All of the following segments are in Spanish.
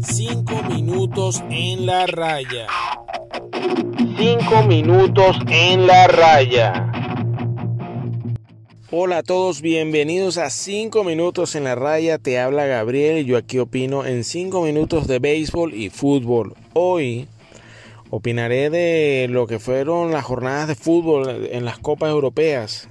Cinco minutos en la raya. Cinco minutos en la raya. Hola a todos, bienvenidos a 5 minutos en la raya. Te habla Gabriel y yo aquí opino en 5 minutos de béisbol y fútbol. Hoy opinaré de lo que fueron las jornadas de fútbol en las copas europeas.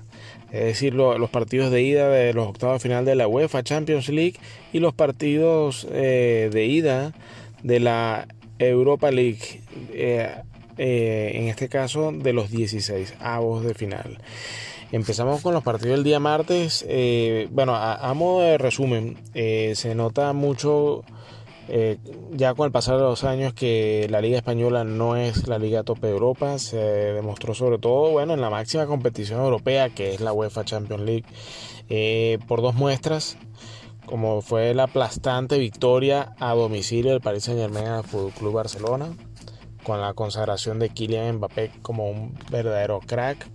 Es decir, los partidos de ida de los octavos de final de la UEFA Champions League y los partidos eh, de ida de la Europa League. Eh, eh, en este caso de los 16 avos de final. Empezamos con los partidos del día martes. Bueno, a, modo de resumen, se nota mucho eh, ya con el pasar de los años que la Liga Española no es la Liga Top de Europa. Se demostró sobre todo bueno, en la máxima competición europea, que es la UEFA Champions League, por dos muestras como fue la aplastante victoria a domicilio del Paris Saint Germain al Fútbol Club Barcelona, con la consagración de Kylian Mbappé como un verdadero crack,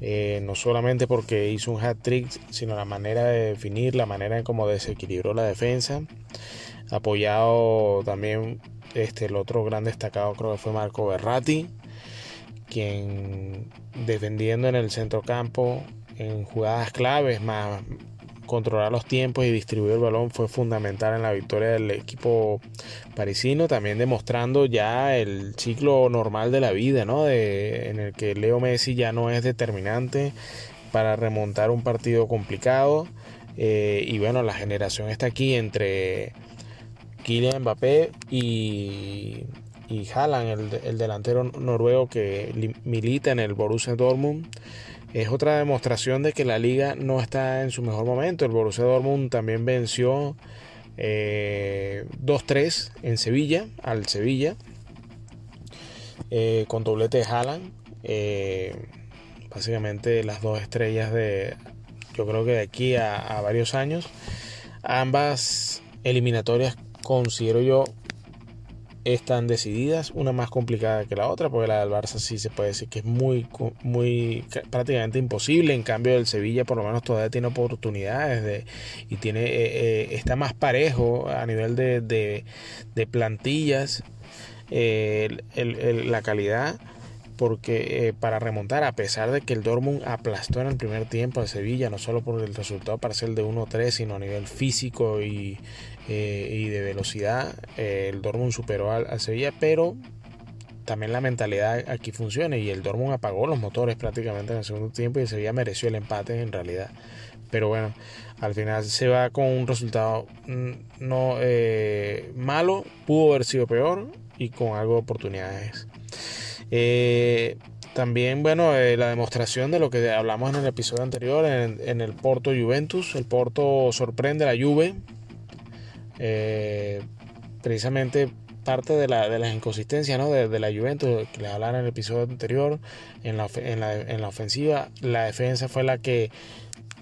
eh, no solamente porque hizo un hat trick, sino la manera de definir, la manera en cómo desequilibró la defensa. Apoyado también este, el otro gran destacado creo que fue Marco Berratti, quien defendiendo en el centrocampo en jugadas claves, más, controlar los tiempos y distribuir el balón fue fundamental en la victoria del equipo parisino, también demostrando ya el ciclo normal de la vida, ¿no? De, en el que Leo Messi ya no es determinante para remontar un partido complicado. Eh, y bueno, la generación está aquí entre Kylian Mbappé y, y Haaland, el, el delantero noruego que milita en el Borussia Dortmund es otra demostración de que la liga no está en su mejor momento. El Borussia Dortmund también venció 2-3 eh, en Sevilla, al Sevilla, eh, con doblete de Haaland. Eh, básicamente las dos estrellas de, yo creo que de aquí a varios años. Ambas eliminatorias considero yo están decididas, una más complicada que la otra, porque la del Barça sí se puede decir que es muy, muy prácticamente imposible. En cambio, el Sevilla por lo menos todavía tiene oportunidades de, y tiene, eh, eh, está más parejo a nivel de, de, plantillas, eh, la calidad porque para remontar, a pesar de que el Dortmund aplastó en el primer tiempo al Sevilla, no solo por el resultado parcial de 1-3, sino a nivel físico y, eh, y de velocidad. Eh, el Dortmund superó al, Sevilla, pero también la mentalidad aquí funciona y el Dortmund apagó los motores prácticamente en el segundo tiempo y el Sevilla mereció el empate en realidad. Pero bueno, al final se va con un resultado mm, no eh, malo, pudo haber sido peor y con algo de oportunidades. También, bueno, la demostración de lo que hablamos en el episodio anterior, en, el Porto Juventus. El Porto sorprende a la Juve eh, precisamente parte de, la, de las inconsistencias ¿no? de, la Juventus que les hablaron en el episodio anterior en la, en la, en la ofensiva la defensa fue la que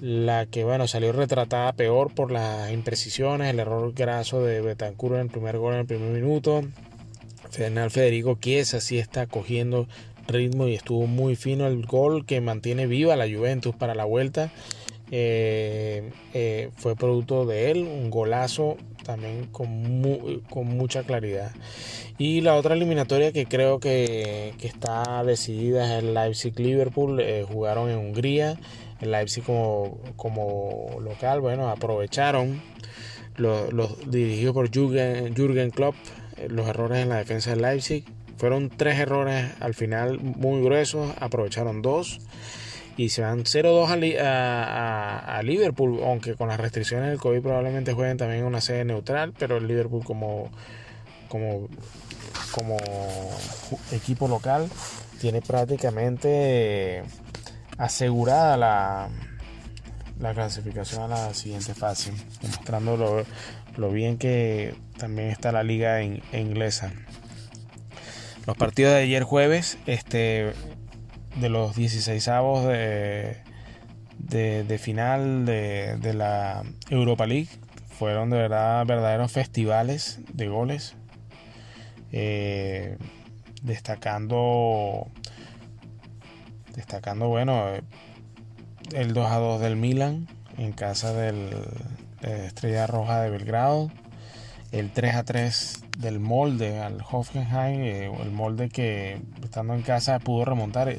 la que bueno salió retratada peor por las imprecisiones el error graso de Betancourt en el primer gol en el primer minuto Fernando Federico Chiesa sí está cogiendo ritmo y estuvo muy fino el gol que mantiene viva la Juventus para la vuelta eh, eh, fue producto de él, un golazo también con, con mucha claridad. Y la otra eliminatoria que creo que, está decidida es el Leipzig-Liverpool. Eh, jugaron en Hungría. El Leipzig como, como local, bueno, aprovecharon los, dirigidos por Jürgen, Jürgen Klopp los errores en la defensa del Leipzig. Fueron tres errores al final muy gruesos, aprovecharon dos y se van 0-2 a, Liverpool, aunque con las restricciones del COVID probablemente jueguen también en una sede neutral, pero el Liverpool como, como, como equipo local tiene prácticamente asegurada la, la clasificación a la siguiente fase, demostrando lo, lo bien que también está la liga inglesa. Los partidos de ayer jueves, este de los 16 avos de, de, final de, la Europa League. Fueron de verdad verdaderos festivales de goles. Eh, destacando destacando bueno el 2 a 2 del Milan en casa del, Estrella Roja de Belgrado. El 3 a 3 del molde al Hoffenheim, eh, el molde que estando en casa pudo remontar.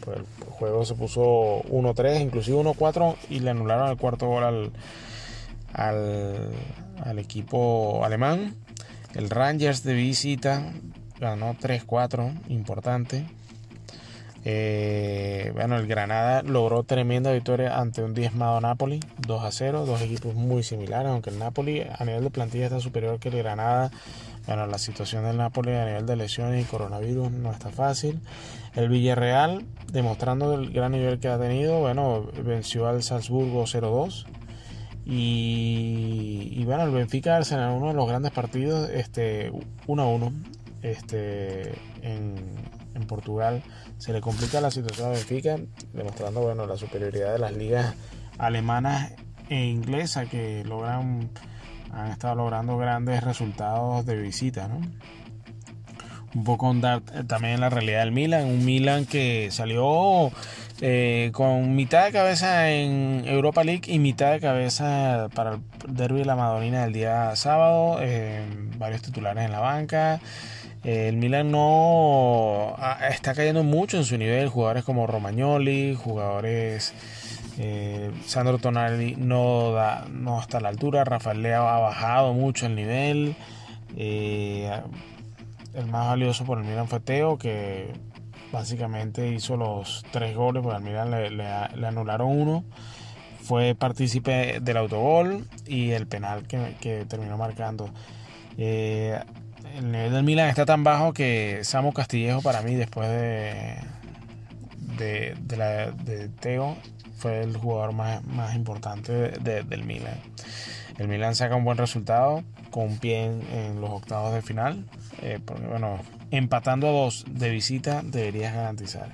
Pues el juego se puso 1-3, inclusive 1-4 y le anularon el cuarto gol al, al, al equipo alemán. El Rangers de visita ganó 3-4, importante. Eh, bueno, el Granada logró tremenda victoria ante un diezmado Napoli, 2 a 0, dos equipos muy similares, aunque el Napoli a nivel de plantilla está superior que el Granada. Bueno, la situación del Napoli a nivel de lesiones y coronavirus no está fácil. El Villarreal, demostrando el gran nivel que ha tenido, bueno, venció al Salzburgo 0-2. Y, bueno, el Benfica Arsenal, uno de los grandes partidos, este 1-1 este, en, en Portugal se le complica la situación a Benfica, demostrando bueno, la superioridad de las ligas alemanas e inglesas que logran han estado logrando grandes resultados de visita. ¿no? Un poco andar también la realidad del Milan, un Milan que salió eh, con mitad de cabeza en Europa League y mitad de cabeza para el derby de la Madonina del día sábado, eh, varios titulares en la banca. El Milan no está cayendo mucho en su nivel. Jugadores como Romagnoli, jugadores. Eh, Sandro Tonali no, da, no está a la altura. Rafael Leo ha bajado mucho el nivel. Eh, el más valioso por el Milan fue Teo, que básicamente hizo los tres goles, porque al Milan le, anularon uno. Fue partícipe del autogol y el penal que, terminó marcando. Eh, el nivel del Milan está tan bajo que Samu Castillejo para mí después de, de, la, de Teo fue el jugador más, más importante del Milan. El Milan saca un buen resultado con un pie en, los octavos de final. Eh, porque, bueno, empatando a dos de visita deberías garantizar.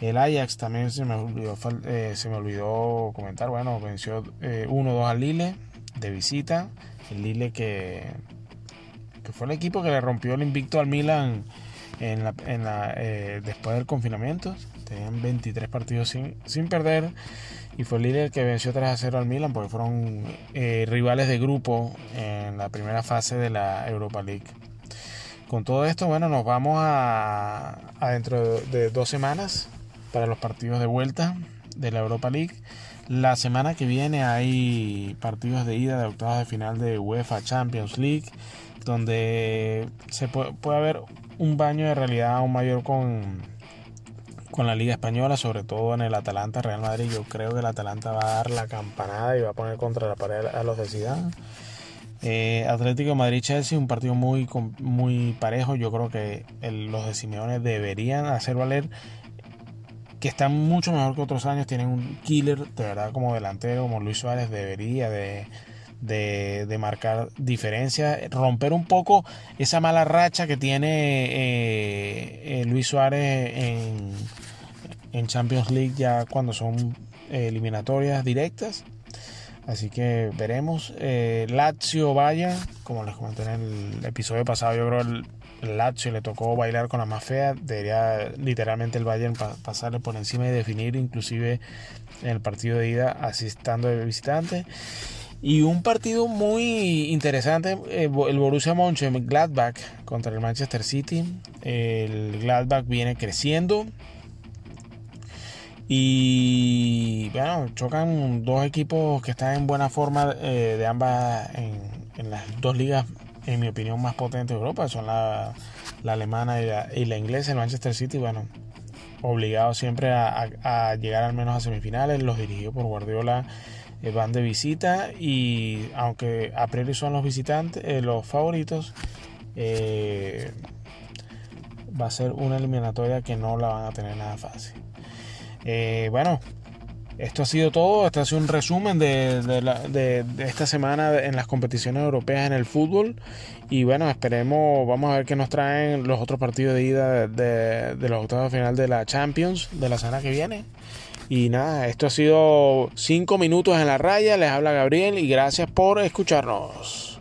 El Ajax también se me olvidó, eh, se me olvidó comentar. Bueno, venció 1-2 eh, al Lille de visita. El Lille que que fue el equipo que le rompió el invicto al Milan en eh, después del confinamiento. Tenían 23 partidos sin, sin perder. Y fue el líder que venció 3 a 0 al Milan porque fueron eh, rivales de grupo en la primera fase de la Europa League. Con todo esto, bueno, nos vamos a, a dentro de dos semanas para los partidos de vuelta de la Europa League. La semana que viene hay partidos de ida de octavos de final de UEFA Champions League donde se puede, haber un baño de realidad aún mayor con, con la Liga Española, sobre todo en el Atalanta Real Madrid. Yo creo que el Atalanta va a dar la campanada y va a poner contra la pared a los de Zidane. Eh, Atlético Madrid-Chelsea, un partido muy, muy parejo. Yo creo que los de Simeone deberían hacer valer que están mucho mejor que otros años. Tienen un killer, de verdad, como delantero, como Luis Suárez debería de de, marcar diferencia, romper un poco esa mala racha que tiene eh, eh, Luis Suárez en, en, Champions League ya cuando son eliminatorias directas. Así que veremos. Eh, Lazio vaya como les comenté en el episodio pasado, yo creo el, el Lazio le tocó bailar con la más fea. Debería literalmente el Bayern pasarle por encima y definir, inclusive en el partido de ida, asistando de visitante. Y un partido muy interesante, eh, el Borussia Mönchengladbach contra el Manchester City. El Gladbach viene creciendo. Y bueno, chocan dos equipos que están en buena forma eh, de ambas en, las dos ligas, en mi opinión, más potentes de Europa. Son la, alemana y la, inglesa. El Manchester City, bueno, obligado siempre a, a llegar al menos a semifinales. Los dirigidos por Guardiola eh, van de visita y aunque a priori son los visitantes, eh, los favoritos, eh, va a ser una eliminatoria que no la van a tener nada fácil. bueno, esto ha sido todo. Este ha sido un resumen de, esta semana en las competiciones europeas en el fútbol. Y bueno, esperemos, vamos a ver qué nos traen los otros partidos de ida de, de los octavos de final de la Champions de la semana que viene. Y nada, esto ha sido 5 minutos en la raya. Les habla Gabriel y gracias por escucharnos.